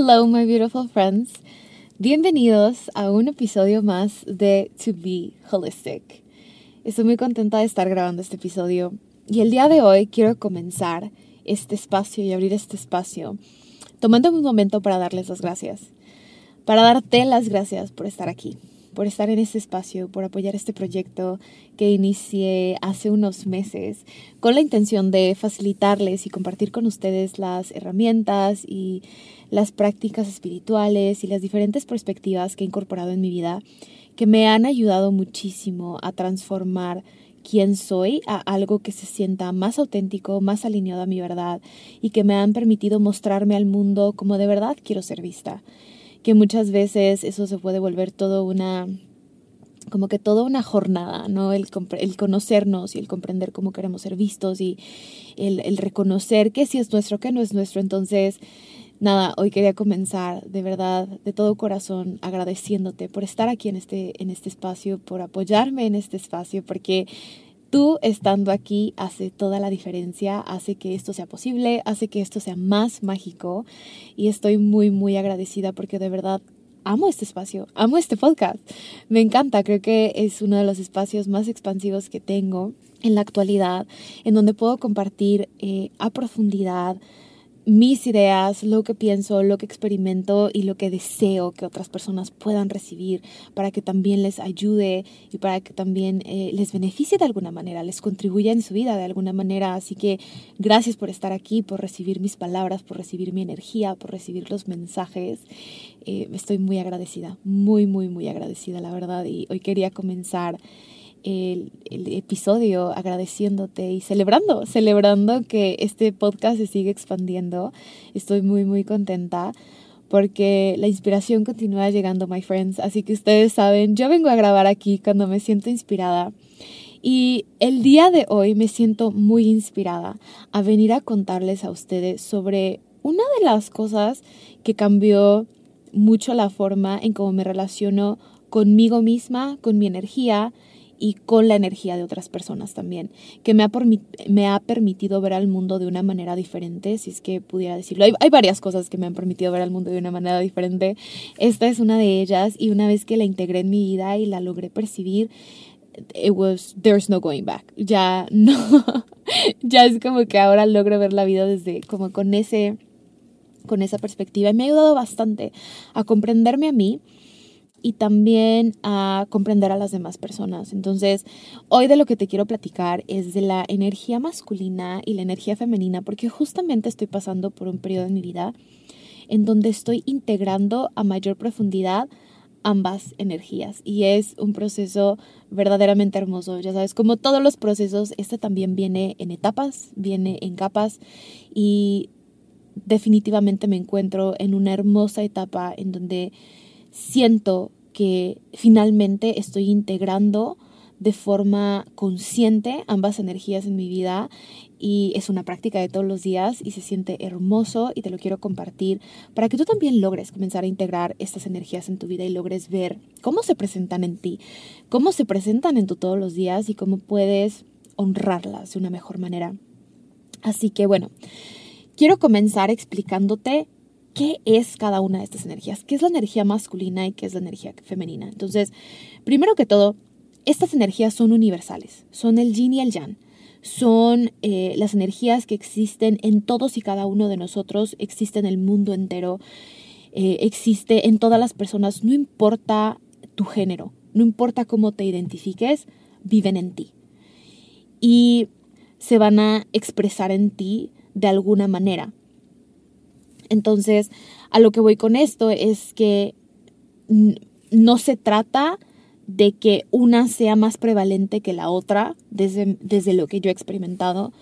Hello, my beautiful friends. Bienvenidos a un episodio más de To Be Holistic. Estoy muy contenta de estar grabando este episodio y el día de hoy quiero comenzar este espacio y abrir este espacio tomando un momento para darles las gracias, para darte las gracias por estar aquí, por estar en este espacio, por apoyar este proyecto que inicié hace unos meses con la intención de facilitarles y compartir con ustedes las herramientas y las prácticas espirituales y las diferentes perspectivas que he incorporado en mi vida que me han ayudado muchísimo a transformar quién soy a algo que se sienta más auténtico, más alineado a mi verdad y que me han permitido mostrarme al mundo como de verdad quiero ser vista que muchas veces eso se puede volver todo una como que toda una jornada, ¿no? El, el conocernos y el comprender cómo queremos ser vistos y el, el reconocer qué sí es nuestro, qué no es nuestro. Entonces, nada, hoy quería comenzar de verdad, de todo corazón, agradeciéndote por estar aquí en este, en este espacio, por apoyarme en este espacio, porque Tú estando aquí hace toda la diferencia, hace que esto sea posible, hace que esto sea más mágico y estoy muy, muy agradecida porque de verdad amo este espacio, amo este podcast. Me encanta, creo que es uno de los espacios más expansivos que tengo en la actualidad, en donde puedo compartir eh, a profundidad mis ideas, lo que pienso, lo que experimento y lo que deseo que otras personas puedan recibir para que también les ayude y para que también eh, les beneficie de alguna manera, les contribuya en su vida de alguna manera. Así que gracias por estar aquí, por recibir mis palabras, por recibir mi energía, por recibir los mensajes. Eh, estoy muy agradecida, muy, muy, muy agradecida, la verdad. Y hoy quería comenzar el, episodio agradeciéndote y celebrando, celebrando que este podcast se sigue expandiendo. Estoy muy, muy contenta porque la inspiración continúa llegando, my friends. Así que ustedes saben, yo vengo a grabar aquí cuando me siento inspirada. Y el día de hoy me siento muy inspirada a venir a contarles a ustedes sobre una de las cosas que cambió mucho la forma en cómo me relaciono conmigo misma, con mi energía y con la energía de otras personas también, que me ha, permitido ver al mundo de una manera diferente, si es que pudiera decirlo. Hay, hay, varias cosas que me han permitido ver al mundo de una manera diferente. Esta es una de ellas y una vez que la integré en mi vida y la logré percibir, it was, there's no going back. Ya no, ya es como que ahora logro ver la vida desde como con ese con esa perspectiva y me ha ayudado bastante a comprenderme a mí y también a comprender a las demás personas. Entonces, hoy de lo que te quiero platicar es de la energía masculina y la energía femenina, porque justamente estoy pasando por un periodo en mi vida en donde estoy integrando a mayor profundidad ambas energías y es un proceso verdaderamente hermoso. Ya sabes, como todos los procesos, este también viene en etapas, viene en capas y definitivamente me encuentro en una hermosa etapa en donde siento que finalmente estoy integrando de forma consciente ambas energías en mi vida y es una práctica de todos los días y se siente hermoso y te lo quiero compartir para que tú también logres comenzar a integrar estas energías en tu vida y logres ver cómo se presentan en ti, cómo se presentan en tu todos los días y cómo puedes honrarlas de una mejor manera. Así que bueno, quiero comenzar explicándote qué es cada una de estas energías, qué es la energía masculina y qué es la energía femenina. Entonces, primero que todo, estas energías son universales, son el yin y el yang. son eh, las energías que existen en todos y cada uno de nosotros, existe en el mundo entero, eh, existe en todas las personas, no importa tu género, no importa cómo te identifiques, viven en ti. Y se van a expresar en ti de alguna manera. Entonces, a lo que voy con esto es que no se trata de que una sea más prevalente que la otra, desde, desde lo que yo he experimentado,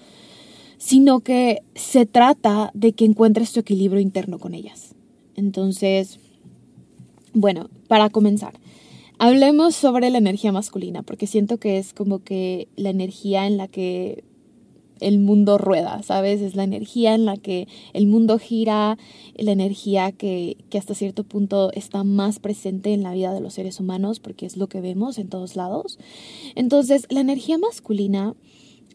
sino que se trata de que encuentres tu equilibrio interno con ellas. Entonces, bueno, para comenzar, hablemos sobre la energía masculina, porque siento que es como que la energía en la que el mundo rueda, ¿sabes? Es la energía en la que el mundo gira, la energía que, que, hasta cierto punto está más presente en la vida de los seres humanos, porque es lo que vemos en todos lados. Entonces, la energía masculina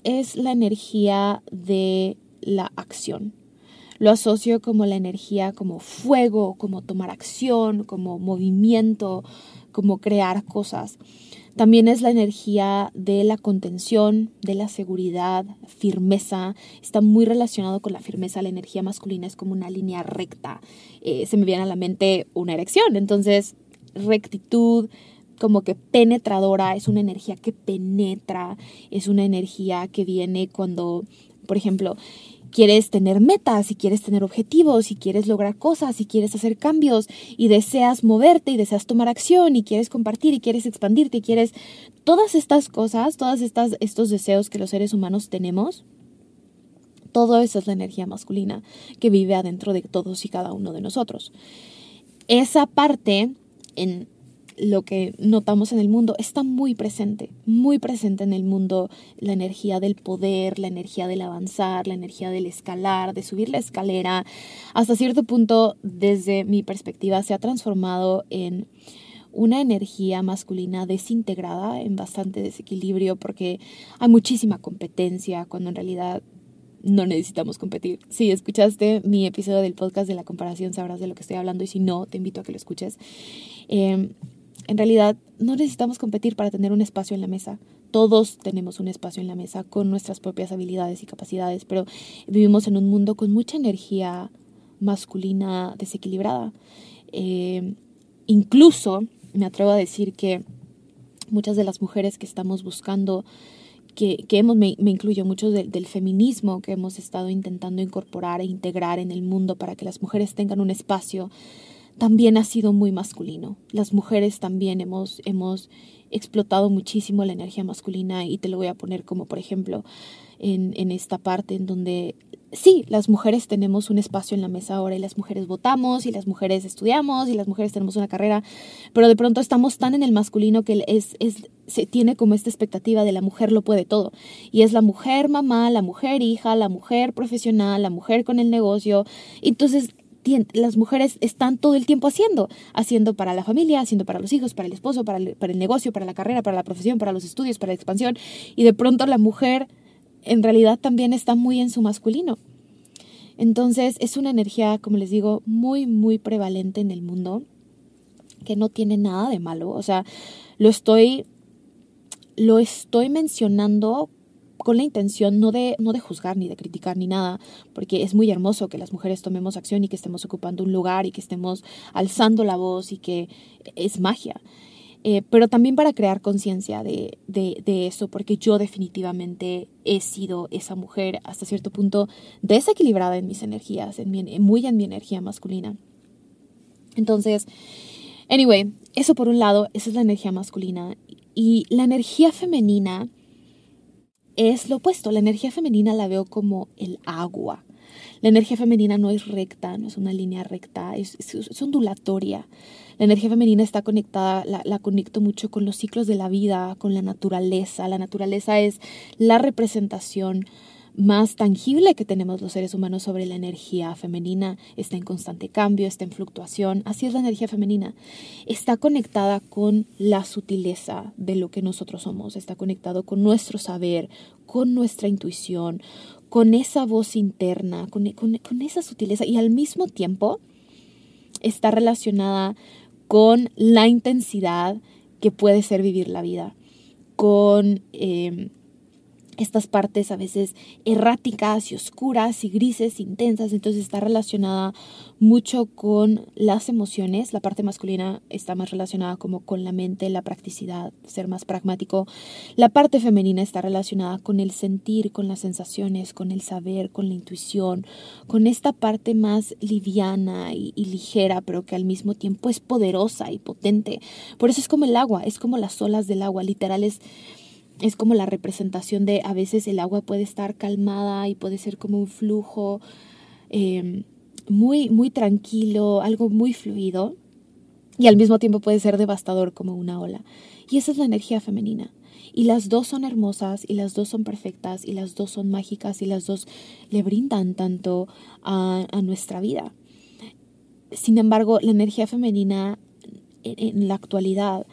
es la energía de la acción. Lo asocio como la energía como fuego, como tomar acción, como movimiento, como crear cosas. También es la energía de la contención, de la seguridad, firmeza. Está muy relacionado con la firmeza. La energía masculina es como una línea recta. Eh, se me viene a la mente una erección. Entonces, rectitud, como que penetradora, es una energía que penetra, es una energía que viene cuando, por ejemplo, quieres tener metas, si quieres tener objetivos, si quieres lograr cosas, si quieres hacer cambios y deseas moverte y deseas tomar acción y quieres compartir y quieres expandirte y quieres todas estas cosas, estas estos deseos que los seres humanos tenemos. Todo eso es la energía masculina que vive adentro de todos y cada uno de nosotros. Esa parte en lo que notamos en el mundo está muy presente, muy presente en el mundo la energía del poder, la energía del avanzar, la energía del escalar, de subir la escalera. Hasta cierto punto, desde mi perspectiva, se ha transformado en una energía masculina desintegrada, en bastante desequilibrio, porque hay muchísima competencia, cuando en realidad no necesitamos competir. Si escuchaste mi episodio del podcast de la comparación, sabrás de lo que estoy hablando y si no, te invito a que lo escuches. Eh, en realidad no necesitamos competir para tener un espacio en la mesa. Todos tenemos un espacio en la mesa con nuestras propias habilidades y capacidades, pero vivimos en un mundo con mucha energía masculina desequilibrada. Eh, incluso me atrevo a decir que muchas de las mujeres que estamos buscando, que, hemos, me, incluyo mucho del feminismo que hemos estado intentando incorporar e integrar en el mundo para que las mujeres tengan un espacio también ha sido muy masculino. Las mujeres también hemos, hemos explotado muchísimo la energía masculina y te lo voy a poner como por ejemplo en, en esta parte en donde sí, las mujeres tenemos un espacio en la mesa ahora y las mujeres votamos y las mujeres estudiamos y las mujeres tenemos una carrera, pero de pronto estamos tan en el masculino que es, es, se tiene como esta expectativa de la mujer lo puede todo. Y es la mujer mamá, la mujer hija, la mujer profesional, la mujer con el negocio. Entonces las mujeres están todo el tiempo haciendo, haciendo para la familia, haciendo para los hijos, para el esposo, para el, negocio, para la carrera, para la profesión, para los estudios, para la expansión, y de pronto la mujer en realidad también está muy en su masculino. Entonces es una energía, como les digo, muy, muy prevalente en el mundo, que no tiene nada de malo. O sea, lo estoy, lo estoy mencionando con la intención no de, no de juzgar ni de criticar ni nada, porque es muy hermoso que las mujeres tomemos acción y que estemos ocupando un lugar y que estemos alzando la voz y que es magia. Eh, pero también para crear conciencia de, de, eso, porque yo definitivamente he sido esa mujer hasta cierto punto desequilibrada en mis energías, en muy en mi energía masculina. Entonces, anyway, eso por un lado, esa es la energía masculina. Y la energía femenina es lo opuesto. La energía femenina la veo como el agua. La energía femenina no es recta, no es una línea recta, es, ondulatoria. La energía femenina está conectada, la, la, conecto mucho con los ciclos de la vida, con la naturaleza. La naturaleza es la representación más tangible que tenemos los seres humanos sobre la energía femenina. Está en constante cambio, está en fluctuación. Así es la energía femenina. Está conectada con la sutileza de lo que nosotros somos. Está conectado con nuestro saber, con nuestra intuición, con esa voz interna, con, con esa sutileza. Y al mismo tiempo está relacionada con la intensidad que puede ser vivir la vida, con... Eh, estas partes a veces erráticas y oscuras y grises, intensas, entonces está relacionada mucho con las emociones, la parte masculina está más relacionada como con la mente, la practicidad, ser más pragmático, la parte femenina está relacionada con el sentir, con las sensaciones, con el saber, con la intuición, con esta parte más liviana y, y ligera, pero que al mismo tiempo es poderosa y potente. Por eso es como el agua, es como las olas del agua, literal es es como la representación de a veces el agua puede estar calmada y puede ser como un flujo em, muy, muy tranquilo, algo muy fluido y al mismo tiempo puede ser devastador como una ola. Y esa es la energía femenina. Y las dos son hermosas y las dos son perfectas y las dos son mágicas y las dos le brindan tanto a, nuestra vida. Sin embargo, la energía femenina en la actualidad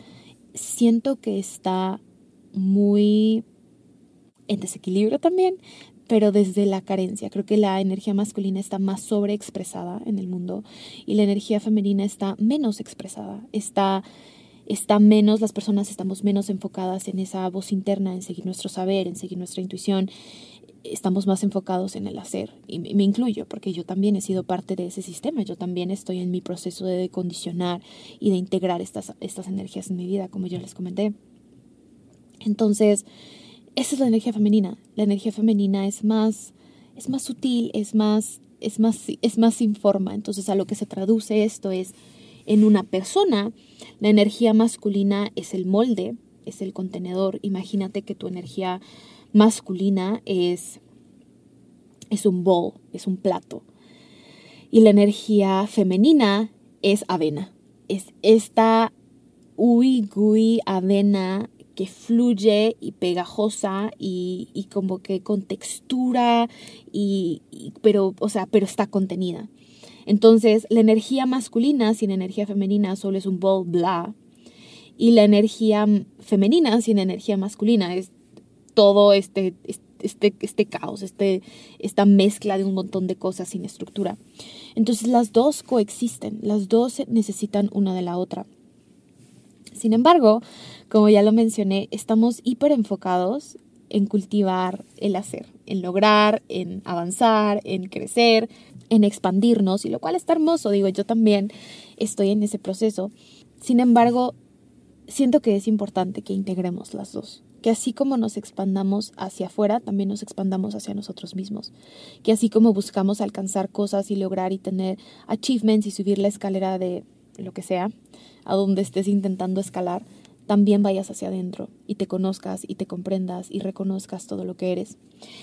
siento que está muy en desequilibrio también, pero desde la carencia. Creo que la energía masculina está más sobreexpresada en el mundo y la energía femenina está menos expresada, está, está menos, las personas estamos menos enfocadas en esa voz interna, en seguir nuestro saber, en seguir nuestra intuición, estamos más enfocados en el hacer. Y me incluyo, porque yo también he sido parte de ese sistema, yo también estoy en mi proceso de decondicionar y de integrar estas, estas energías en mi vida, como yo les comenté. Entonces, esa es la energía femenina. La energía femenina es más, es más sutil, es más, es más, es más sin forma. Entonces, a lo que se traduce esto es en una persona, la energía masculina es el molde, es el contenedor. Imagínate que tu energía masculina es, es un bowl, es un plato. Y la energía femenina es avena. Es esta uigui avena que fluye y pegajosa y, como que con textura, y, pero, o sea, pero está contenida. Entonces, la energía masculina sin energía femenina solo es un bol bla. Y la energía femenina sin energía masculina es todo este, este, este caos, este, esta mezcla de un montón de cosas sin estructura. Entonces, las dos coexisten, las dos necesitan una de la otra. Sin embargo, como ya lo mencioné, estamos hiper enfocados en cultivar el hacer, en lograr, en avanzar, en crecer, en expandirnos, y lo cual está hermoso, digo, yo también estoy en ese proceso. Sin embargo, siento que es importante que integremos las dos, que así como nos expandamos hacia afuera, también nos expandamos hacia nosotros mismos, que así como buscamos alcanzar cosas y lograr y tener achievements y subir la escalera de lo que sea, a donde estés intentando escalar, también vayas hacia adentro y te conozcas y te comprendas y reconozcas todo lo que eres.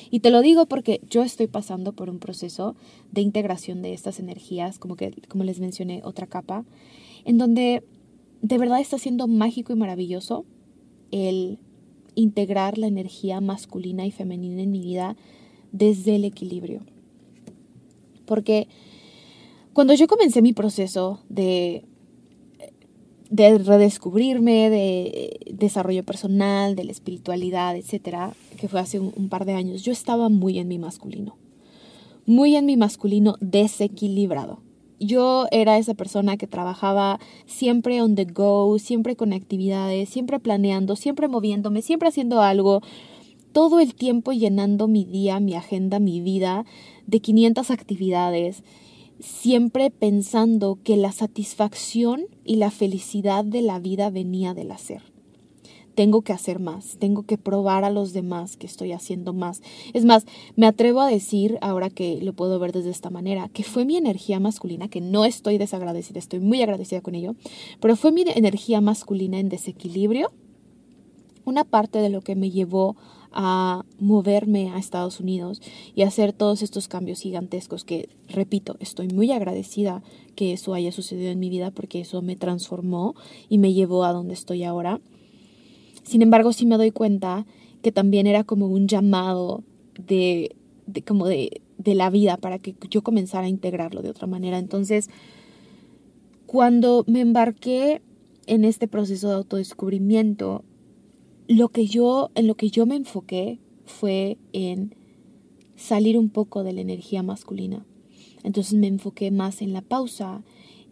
Y te lo digo porque yo estoy pasando por un proceso de integración de estas energías, como que como les mencioné, otra capa, en donde de verdad está siendo mágico y maravilloso el integrar la energía masculina y femenina en mi vida desde el equilibrio. Porque cuando yo comencé mi proceso de de redescubrirme, de desarrollo personal, de la espiritualidad, etcétera, que fue hace un, par de años, yo estaba muy en mi masculino, muy en mi masculino desequilibrado. Yo era esa persona que trabajaba siempre on the go, siempre con actividades, siempre planeando, siempre moviéndome, siempre haciendo algo, todo el tiempo llenando mi día, mi agenda, mi vida de 500 actividades siempre pensando que la satisfacción y la felicidad de la vida venía del hacer. Tengo que hacer más, tengo que probar a los demás que estoy haciendo más. Es más, me atrevo a decir, ahora que lo puedo ver desde esta manera, que fue mi energía masculina, que no estoy desagradecida, estoy muy agradecida con ello, pero fue mi energía masculina en desequilibrio una parte de lo que me llevó a moverme a Estados Unidos y hacer todos estos cambios gigantescos que, repito, estoy muy agradecida que eso haya sucedido en mi vida porque eso me transformó y me llevó a donde estoy ahora. Sin embargo, sí me doy cuenta que también era como un llamado de, de como de, de la vida para que yo comenzara a integrarlo de otra manera. Entonces, cuando me embarqué en este proceso de autodescubrimiento, lo que yo, en lo que yo me enfoqué fue en salir un poco de la energía masculina. Entonces me enfoqué más en la pausa,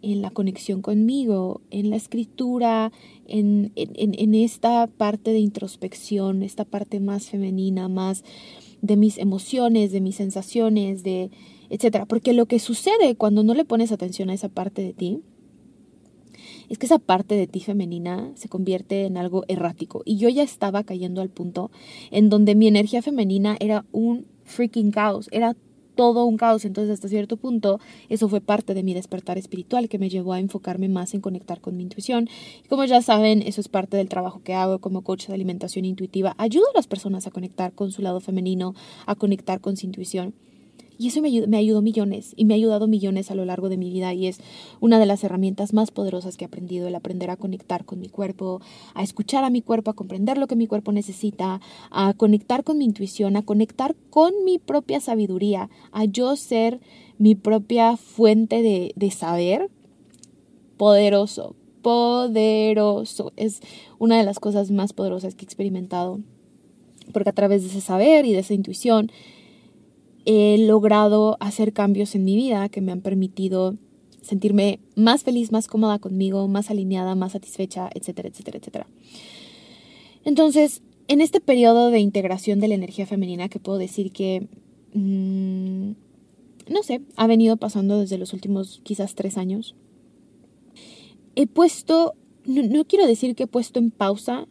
en la conexión conmigo, en la escritura, en, en, esta parte de introspección, esta parte más femenina, más de mis emociones, de mis sensaciones, de etcétera. Porque lo que sucede cuando no le pones atención a esa parte de ti es que esa parte de ti femenina se convierte en algo errático. Y yo ya estaba cayendo al punto en donde mi energía femenina era un freaking caos, era todo un caos. Entonces, hasta cierto punto, eso fue parte de mi despertar espiritual que me llevó a enfocarme más en conectar con mi intuición. Y como ya saben, eso es parte del trabajo que hago como coach de alimentación intuitiva. Ayudo a las personas a conectar con su lado femenino, a conectar con su intuición. Y eso me ayudó, me ayudó millones y me ha ayudado millones a lo largo de mi vida y es una de las herramientas más poderosas que he aprendido, el aprender a conectar con mi cuerpo, a escuchar a mi cuerpo, a comprender lo que mi cuerpo necesita, a conectar con mi intuición, a conectar con mi propia sabiduría, a yo ser mi propia fuente de, de saber. Poderoso, poderoso. Es una de las cosas más poderosas que he experimentado. Porque a través de ese saber y de esa intuición, he logrado hacer cambios en mi vida que me han permitido sentirme más feliz, más cómoda conmigo, más alineada, más satisfecha, etcétera, etcétera, etcétera. Entonces, en este periodo de integración de la energía femenina, que puedo decir que, mm, no sé, ha venido pasando desde los últimos quizás tres años, he puesto, no quiero decir que he puesto en pausa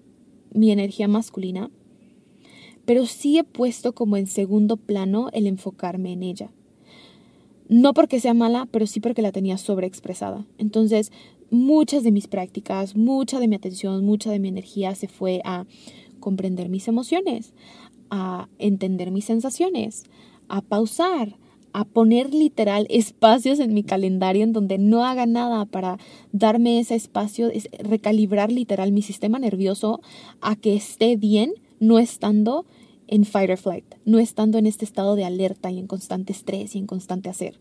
mi energía masculina, pero sí he puesto como en segundo plano el enfocarme en ella. No porque sea mala, pero sí porque la tenía sobreexpresada. Entonces, muchas de mis prácticas, mucha de mi atención, mucha de mi energía se fue a comprender mis emociones, a entender mis sensaciones, a pausar, a poner literal espacios en mi calendario en donde no haga nada para darme ese espacio, es recalibrar literal mi sistema nervioso a que esté bien no estando en fight or flight, no estando en este estado de alerta y en constante estrés y en constante hacer.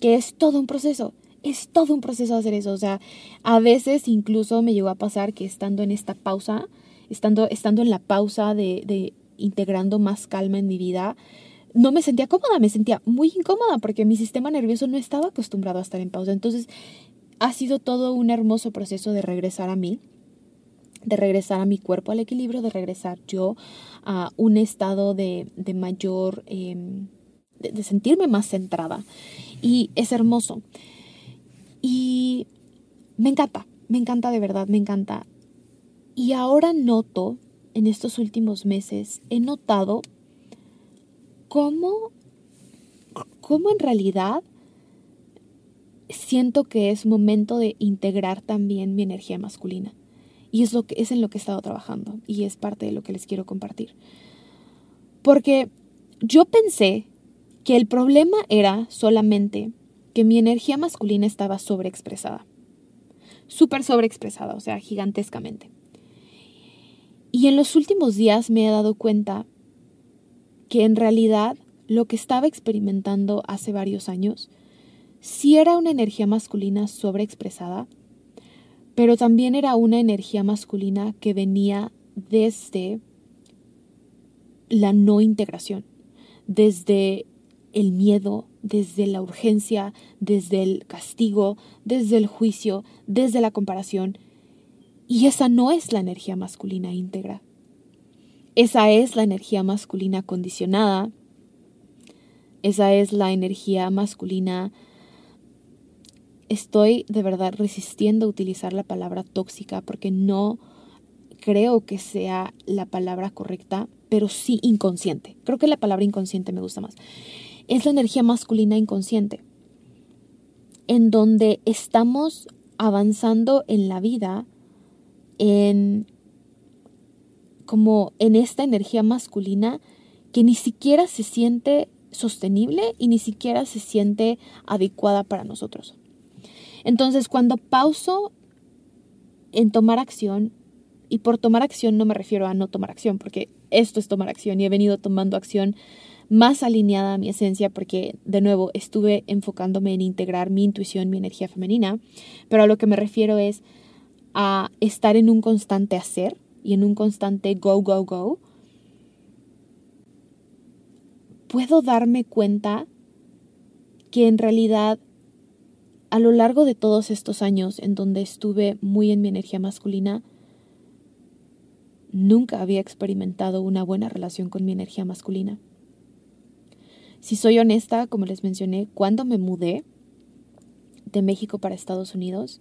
Que es todo un proceso, es todo un proceso hacer eso. O sea, a veces incluso me llegó a pasar que estando en esta pausa, estando, estando en la pausa de, de integrando más calma en mi vida, no me sentía cómoda, me sentía muy incómoda porque mi sistema nervioso no estaba acostumbrado a estar en pausa. Entonces, ha sido todo un hermoso proceso de regresar a mí de regresar a mi cuerpo al equilibrio, de regresar yo a un estado de, mayor, em, de, sentirme más centrada. Y es hermoso. Y me encanta, me encanta de verdad, me encanta. Y ahora noto, en estos últimos meses, he notado cómo, cómo en realidad siento que es momento de integrar también mi energía masculina. Y es, lo que, es en lo que he estado trabajando y es parte de lo que les quiero compartir. Porque yo pensé que el problema era solamente que mi energía masculina estaba sobreexpresada. Súper sobreexpresada, o sea, gigantescamente. Y en los últimos días me he dado cuenta que en realidad lo que estaba experimentando hace varios años sí era una energía masculina sobreexpresada, pero también era una energía masculina que venía desde la no integración, desde el miedo, desde la urgencia, desde el castigo, desde el juicio, desde la comparación. Y esa no es la energía masculina íntegra. Esa es la energía masculina condicionada. Esa es la energía masculina estoy de verdad resistiendo a utilizar la palabra tóxica porque no creo que sea la palabra correcta, pero sí inconsciente. Creo que la palabra inconsciente me gusta más. Es la energía masculina inconsciente, en donde estamos avanzando en la vida en como en esta energía masculina que ni siquiera se siente sostenible y ni siquiera se siente adecuada para nosotros. Entonces, cuando pauso en tomar acción, y por tomar acción no me refiero a no tomar acción, porque esto es tomar acción y he venido tomando acción más alineada a mi esencia porque, de nuevo, estuve enfocándome en integrar mi intuición, mi energía femenina, pero a lo que me refiero es a estar en un constante hacer y en un constante go, go, go. Puedo darme cuenta que en realidad a lo largo de todos estos años en donde estuve muy en mi energía masculina, nunca había experimentado una buena relación con mi energía masculina. Si soy honesta, como les mencioné, cuando me mudé de México para Estados Unidos,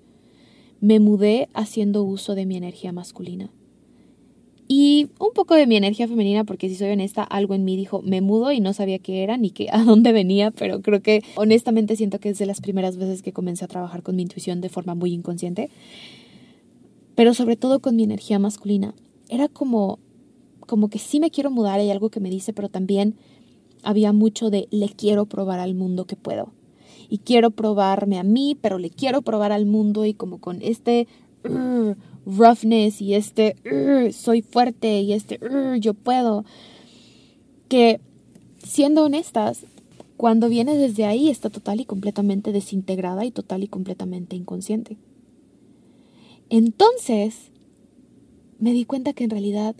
me mudé haciendo uso de mi energía masculina. Y un poco de mi energía femenina, porque si soy honesta, algo en mí dijo, me mudo y no sabía qué era ni qué, a dónde venía, pero creo que honestamente siento que es de las primeras veces que comencé a trabajar con mi intuición de forma muy inconsciente, pero sobre todo con mi energía masculina. Era como, como que sí me quiero mudar, hay algo que me dice, pero también había mucho de le quiero probar al mundo que puedo. Y quiero probarme a mí, pero le quiero probar al mundo y como con este roughness y este soy fuerte y este yo puedo. Que siendo honestas, cuando viene desde ahí está total y completamente desintegrada y total y completamente inconsciente. Entonces, me di cuenta que en realidad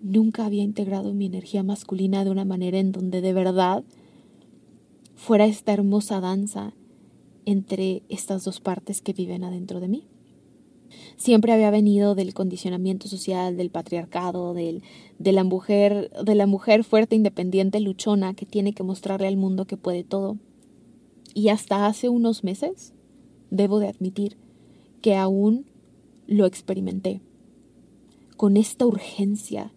nunca había integrado mi energía masculina de una manera en donde de verdad fuera esta hermosa danza entre estas dos partes que viven adentro de mí siempre había venido del condicionamiento social, del patriarcado, del, de, la mujer, de la mujer fuerte, independiente, luchona, que tiene que mostrarle al mundo que puede todo. Y hasta hace unos meses, debo de admitir, que aún lo experimenté. Con esta urgencia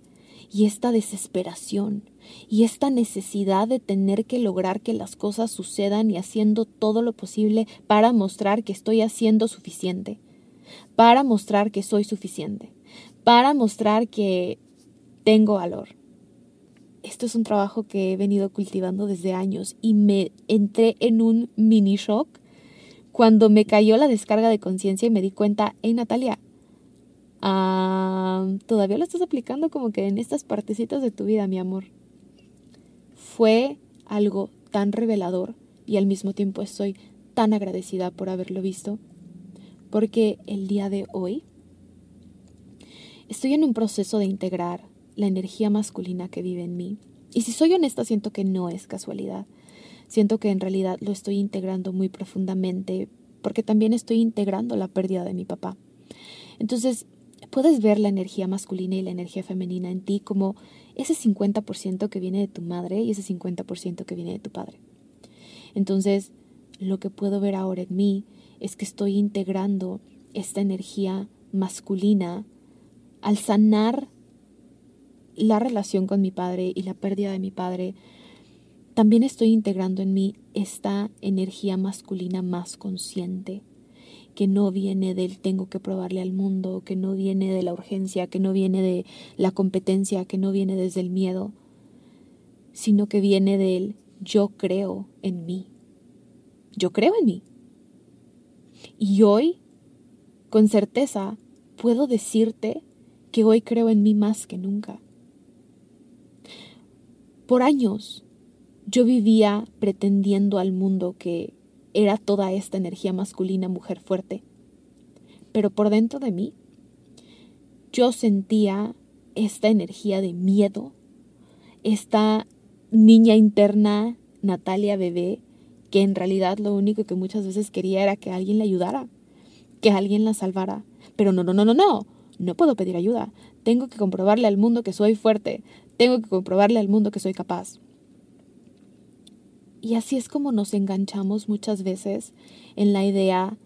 y esta desesperación y esta necesidad de tener que lograr que las cosas sucedan y haciendo todo lo posible para mostrar que estoy haciendo suficiente para mostrar que soy suficiente, para mostrar que tengo valor. Esto es un trabajo que he venido cultivando desde años y me entré en un mini shock cuando me cayó la descarga de conciencia y me di cuenta, hey Natalia, todavía lo estás aplicando como que en estas partecitas de tu vida, mi amor. Fue algo tan revelador y al mismo tiempo estoy tan agradecida por haberlo visto porque el día de hoy estoy en un proceso de integrar la energía masculina que vive en mí. Y si soy honesta, siento que no es casualidad. Siento que en realidad lo estoy integrando muy profundamente porque también estoy integrando la pérdida de mi papá. Entonces, puedes ver la energía masculina y la energía femenina en ti como ese 50% que viene de tu madre y ese 50% que viene de tu padre. Entonces, lo que puedo ver ahora en mí es que estoy integrando esta energía masculina al sanar la relación con mi padre y la pérdida de mi padre, también estoy integrando en mí esta energía masculina más consciente, que no viene del tengo que probarle al mundo, que no viene de la urgencia, que no viene de la competencia, que no viene desde el miedo, sino que viene del yo creo en mí. Yo creo en mí. Y hoy, con certeza, puedo decirte que hoy creo en mí más que nunca. Por años yo vivía pretendiendo al mundo que era toda esta energía masculina, mujer fuerte. Pero por dentro de mí yo sentía esta energía de miedo, esta niña interna, Natalia bebé, que en realidad lo único que muchas veces quería era que alguien le ayudara, que alguien la salvara. Pero no, no, no, no, no, no puedo pedir ayuda. Tengo que comprobarle al mundo que soy fuerte, tengo que comprobarle al mundo que soy capaz. Y así es como nos enganchamos muchas veces en la idea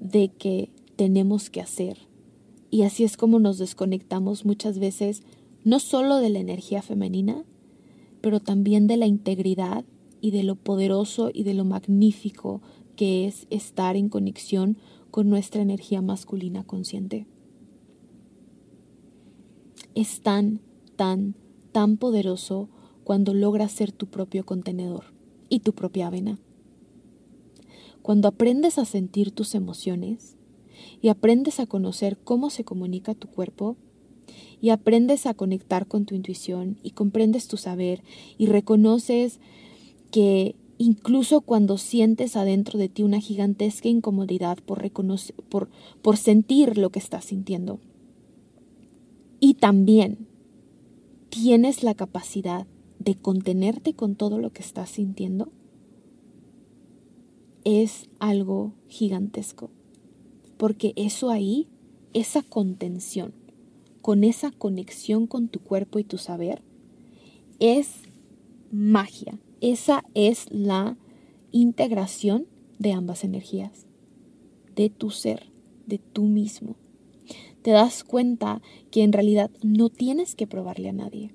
de que tenemos que hacer. Y así es como nos desconectamos muchas veces no solo de la energía femenina, pero también de la integridad y de lo poderoso y de lo magnífico que es estar en conexión con nuestra energía masculina consciente. Es tan, tan, tan poderoso cuando logras ser tu propio contenedor y tu propia avena. Cuando aprendes a sentir tus emociones y aprendes a conocer cómo se comunica tu cuerpo, y aprendes a conectar con tu intuición y comprendes tu saber y reconoces que incluso cuando sientes adentro de ti una gigantesca incomodidad por, por, por sentir lo que estás sintiendo. Y también tienes la capacidad de contenerte con todo lo que estás sintiendo. es algo gigantesco. Porque eso ahí, esa contención, con esa conexión con tu cuerpo y tu saber, es magia. Esa es la integración de ambas energías, de tu ser, de tú mismo. Te das cuenta que en realidad no tienes que probarle a nadie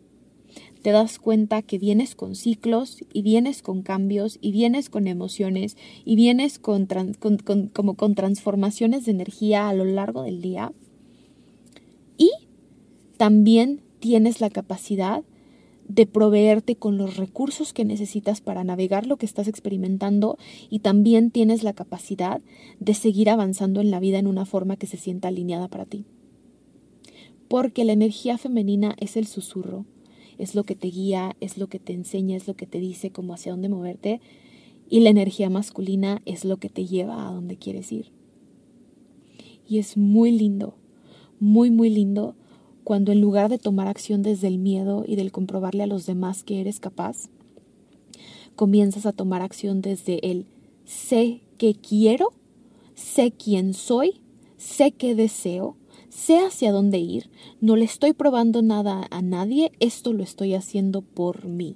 te das cuenta que vienes con ciclos y vienes con cambios y vienes con emociones y vienes con, como con transformaciones de energía a lo largo del día. Y también tienes la capacidad de proveerte con los recursos que necesitas para navegar lo que estás experimentando y también tienes la capacidad de seguir avanzando en la vida en una forma que se sienta alineada para ti. Porque la energía femenina es el susurro, es lo que te guía, es lo que te enseña, es lo que te dice cómo hacia dónde moverte. Y la energía masculina es lo que te lleva a donde quieres ir. Y es muy lindo, muy, muy lindo cuando en lugar de tomar acción desde el miedo y del comprobarle a los demás que eres capaz, comienzas a tomar acción desde el sé que quiero, sé quién soy, sé qué deseo, sé hacia dónde ir, no le estoy probando nada a nadie, esto lo estoy haciendo por mí.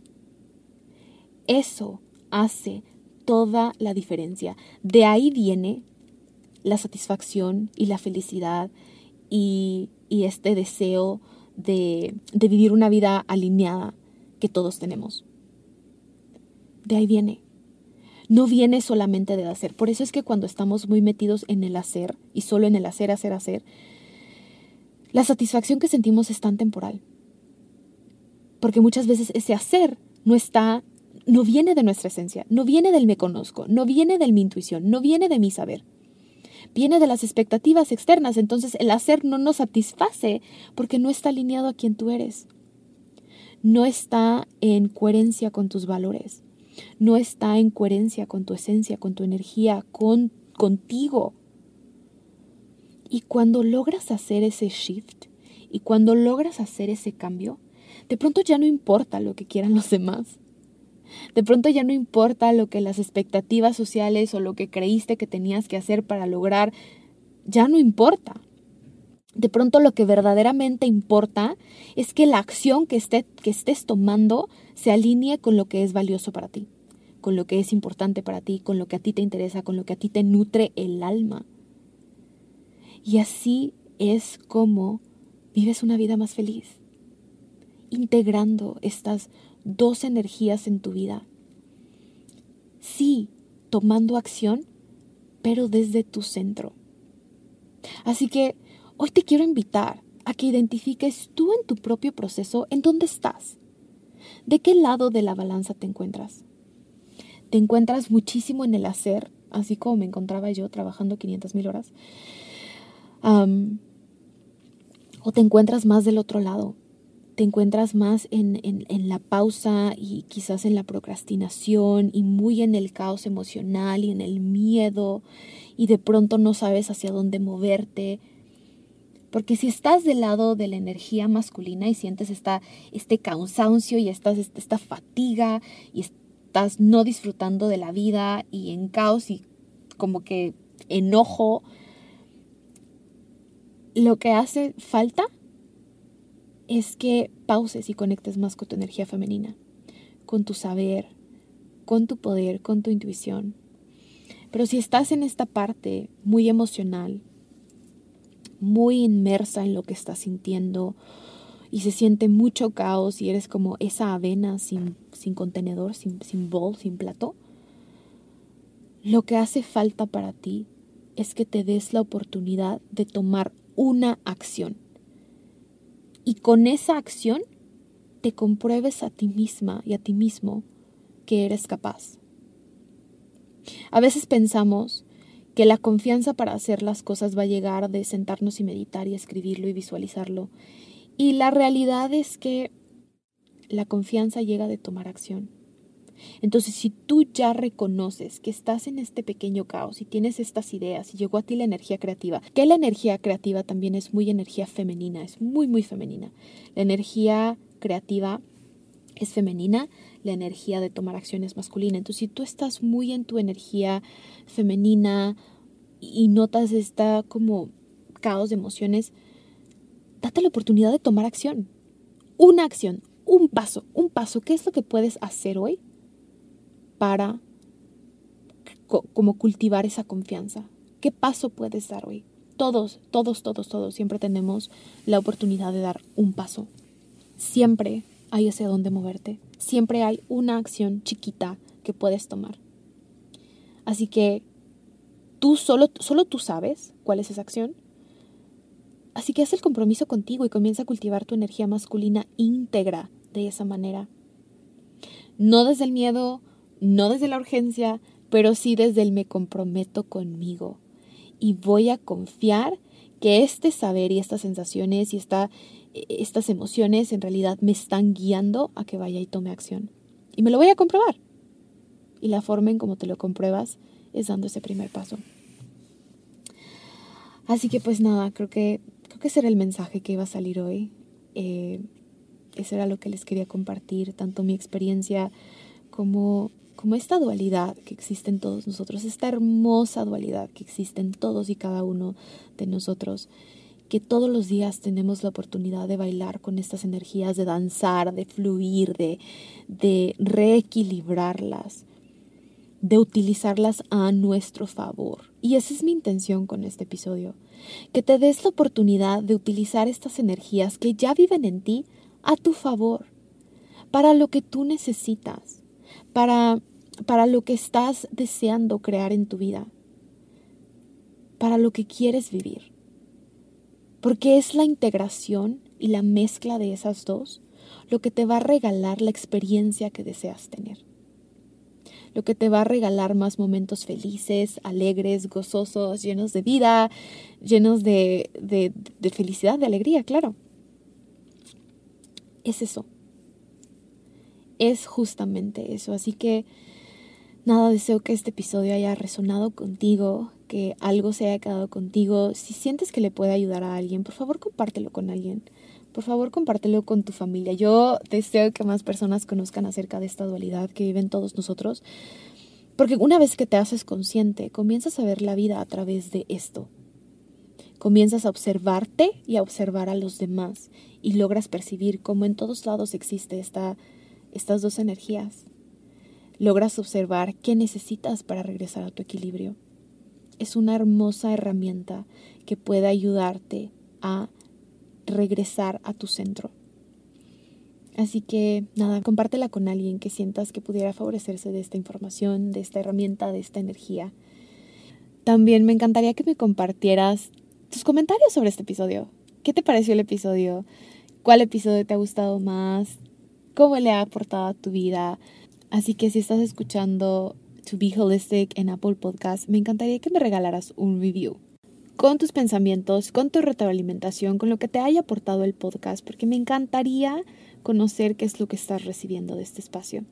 Eso hace toda la diferencia. De ahí viene la satisfacción y la felicidad y, este deseo de, de vivir una vida alineada que todos tenemos. De ahí viene. No viene solamente del hacer. Por eso es que cuando estamos muy metidos en el hacer y solo en el hacer, hacer, hacer, la satisfacción que sentimos es tan temporal. Porque muchas veces ese hacer no está, no viene de nuestra esencia, no viene del me conozco, no viene de mi intuición, no viene de mi saber. Viene de las expectativas externas, entonces el hacer no nos satisface porque no está alineado a quien tú eres. No está en coherencia con tus valores. No está en coherencia con tu esencia, con tu energía, con contigo. Y cuando logras hacer ese shift y cuando logras hacer ese cambio, de pronto ya no importa lo que quieran los demás. De pronto ya no importa lo que las expectativas sociales o lo que creíste que tenías que hacer para lograr, ya no importa. De pronto lo que verdaderamente importa es que la acción que, esté, que estés tomando se alinee con lo que es valioso para ti, con lo que es importante para ti, con lo que a ti te interesa, con lo que a ti te nutre el alma. Y así es como vives una vida más feliz, integrando estas dos energías en tu vida. Sí, tomando acción, pero desde tu centro. Así que hoy te quiero invitar a que identifiques tú en tu propio proceso en dónde estás. ¿De qué lado de la balanza te encuentras? ¿Te encuentras muchísimo en el hacer, así como me encontraba yo trabajando 500 mil horas? o te encuentras más del otro lado, te encuentras más en, en, la pausa y quizás en la procrastinación y muy en el caos emocional y en el miedo y de pronto no sabes hacia dónde moverte. Porque si estás del lado de la energía masculina y sientes esta, este cansancio y estás, esta fatiga y estás no disfrutando de la vida y en caos y como que enojo, lo que hace falta es que pauses y conectes más con tu energía femenina, con tu saber, con tu poder, con tu intuición. Pero si estás en esta parte muy emocional, muy inmersa en lo que estás sintiendo y se siente mucho caos y eres como esa avena sin, sin contenedor, sin, sin bol, sin plato, lo que hace falta para ti es que te des la oportunidad de tomar una acción. Y con esa acción te compruebes a ti misma y a ti mismo que eres capaz. A veces pensamos que la confianza para hacer las cosas va a llegar de sentarnos y meditar y escribirlo y visualizarlo. Y la realidad es que la confianza llega de tomar acción. Entonces, si tú ya reconoces que estás en este pequeño caos y tienes estas ideas y llegó a ti la energía creativa, que la energía creativa también es muy energía femenina, es muy, muy femenina. La energía creativa es femenina, la energía de tomar acción es masculina. Entonces, si tú estás muy en tu energía femenina y notas esta como caos de emociones, date la oportunidad de tomar acción. Una acción, un paso, un paso. ¿Qué es lo que puedes hacer hoy para como cultivar esa confianza? ¿Qué paso puedes dar hoy? Todos, todos, todos, todos siempre tenemos la oportunidad de dar un paso. Siempre hay hacia dónde moverte. Siempre hay una acción chiquita que puedes tomar. Así que tú solo, solo tú sabes cuál es esa acción. Así que haz el compromiso contigo y comienza a cultivar tu energía masculina íntegra de esa manera. No desde el miedo, no desde la urgencia, pero sí desde el me comprometo conmigo. Y voy a confiar que este saber y estas sensaciones y esta, estas emociones en realidad me están guiando a que vaya y tome acción. Y me lo voy a comprobar. Y la forma en cómo te lo compruebas es dando ese primer paso. Así que pues nada, creo que, creo que ese era el mensaje que iba a salir hoy. Eh, eso era lo que les quería compartir, tanto mi experiencia como, como esta dualidad que existe en todos nosotros, esta hermosa dualidad que existe en todos y cada uno de nosotros que todos los días tenemos la oportunidad de bailar con estas energías, de danzar, de fluir, de, de reequilibrarlas, de utilizarlas a nuestro favor. Y esa es mi intención con este episodio, que te des la oportunidad de utilizar estas energías que ya viven en ti a tu favor, para lo que tú necesitas, para, para lo que estás deseando crear en tu vida, para lo que quieres vivir porque es la integración y la mezcla de esas dos lo que te va a regalar la experiencia que deseas tener. Lo que te va a regalar más momentos felices, alegres, gozosos, llenos de vida, llenos de, de, felicidad, de alegría, claro. Es eso. Es justamente eso. Así que nada, deseo que este episodio haya resonado contigo, que algo se haya quedado contigo, si sientes que le puede ayudar a alguien, por favor compártelo con alguien. Por favor, compártelo con tu familia. Yo deseo que más personas conozcan acerca de esta dualidad que viven todos nosotros. Porque una vez que te haces consciente, comienzas a ver la vida a través de esto. Comienzas a observarte y a observar a los demás y logras percibir cómo en todos lados existe esta, estas dos energías. Logras observar qué necesitas para regresar a tu equilibrio es una hermosa herramienta que puede ayudarte a regresar a tu centro. Así que nada, compártela con alguien que sientas que pudiera favorecerse de esta información, de esta herramienta, de esta energía. También me encantaría que me compartieras tus comentarios sobre este episodio. ¿Qué te pareció el episodio? ¿Cuál episodio te ha gustado más? ¿Cómo le ha aportado a tu vida? Así que si estás escuchando To Be Holistic en Apple Podcast, me encantaría que me regalaras un review con tus pensamientos, con tu retroalimentación, con lo que te haya aportado el podcast, porque me encantaría conocer qué es lo que estás recibiendo de este espacio.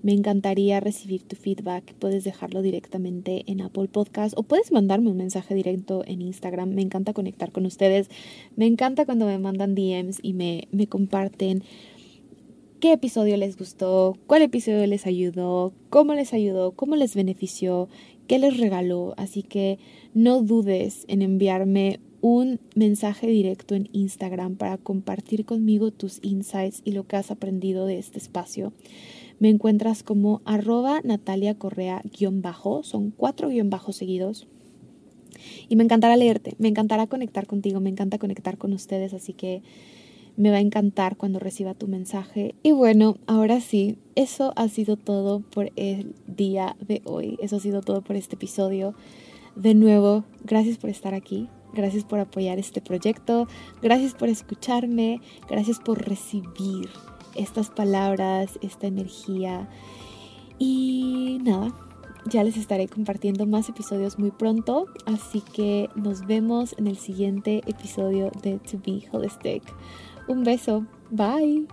Me encantaría recibir tu feedback. Puedes dejarlo directamente en Apple Podcast o puedes mandarme un mensaje directo en Instagram. Me encanta conectar con ustedes. Me encanta cuando me mandan DMs y me, me comparten qué episodio les gustó, cuál episodio les ayudó, cómo les ayudó, cómo les benefició, qué les regaló. Así que no dudes en enviarme un mensaje directo en Instagram para compartir conmigo tus insights y lo que has aprendido de este espacio. Me encuentras como arroba Natalia Correa guion bajo, son cuatro guion bajos seguidos. Y me encantará leerte, me encantará conectar contigo, me encanta conectar con ustedes, así que me va a encantar cuando reciba tu mensaje. Y bueno, ahora sí, eso ha sido todo por el día de hoy. Eso ha sido todo por este episodio. De nuevo, gracias por estar aquí. Gracias por apoyar este proyecto. Gracias por escucharme. Gracias por recibir estas palabras, esta energía. Y nada, ya les estaré compartiendo más episodios muy pronto. Así que nos vemos en el siguiente episodio de To Be Holistic. Un beso. Bye.